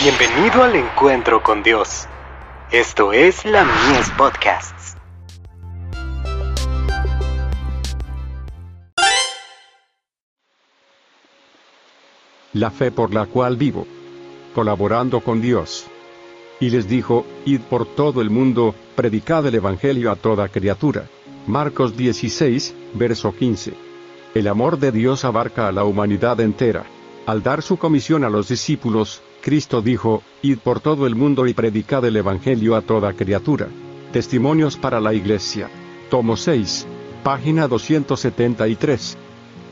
Bienvenido al encuentro con Dios. Esto es la Mies Podcasts. La fe por la cual vivo. Colaborando con Dios. Y les dijo, Id por todo el mundo, predicad el Evangelio a toda criatura. Marcos 16, verso 15. El amor de Dios abarca a la humanidad entera. Al dar su comisión a los discípulos, Cristo dijo, Id por todo el mundo y predicad el Evangelio a toda criatura. Testimonios para la Iglesia. Tomo 6. Página 273.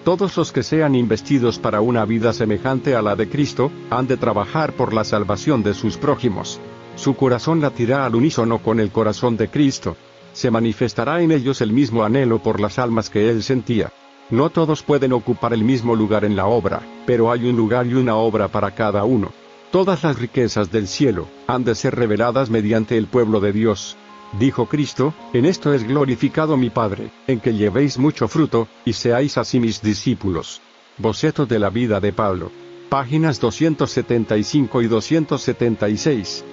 Todos los que sean investidos para una vida semejante a la de Cristo, han de trabajar por la salvación de sus prójimos. Su corazón latirá al unísono con el corazón de Cristo. Se manifestará en ellos el mismo anhelo por las almas que él sentía. No todos pueden ocupar el mismo lugar en la obra, pero hay un lugar y una obra para cada uno. Todas las riquezas del cielo han de ser reveladas mediante el pueblo de Dios. Dijo Cristo, en esto es glorificado mi Padre, en que llevéis mucho fruto, y seáis así mis discípulos. Boceto de la vida de Pablo. Páginas 275 y 276.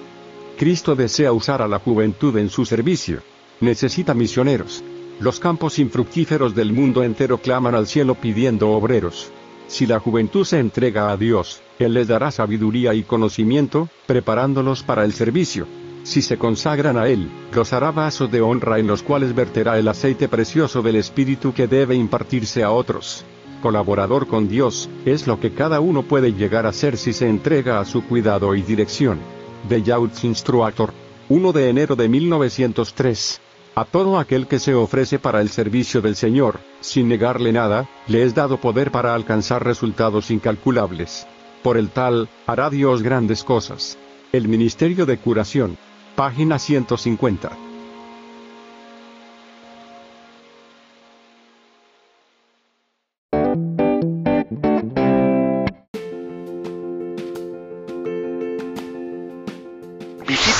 Cristo desea usar a la juventud en su servicio. Necesita misioneros. Los campos infructíferos del mundo entero claman al cielo pidiendo obreros. Si la juventud se entrega a Dios, Él les dará sabiduría y conocimiento, preparándolos para el servicio. Si se consagran a Él, los vasos de honra en los cuales verterá el aceite precioso del Espíritu que debe impartirse a otros. Colaborador con Dios, es lo que cada uno puede llegar a ser si se entrega a su cuidado y dirección. The Youth Instructor. 1 de enero de 1903. A todo aquel que se ofrece para el servicio del Señor, sin negarle nada, le es dado poder para alcanzar resultados incalculables. Por el tal, hará Dios grandes cosas. El Ministerio de Curación. Página 150.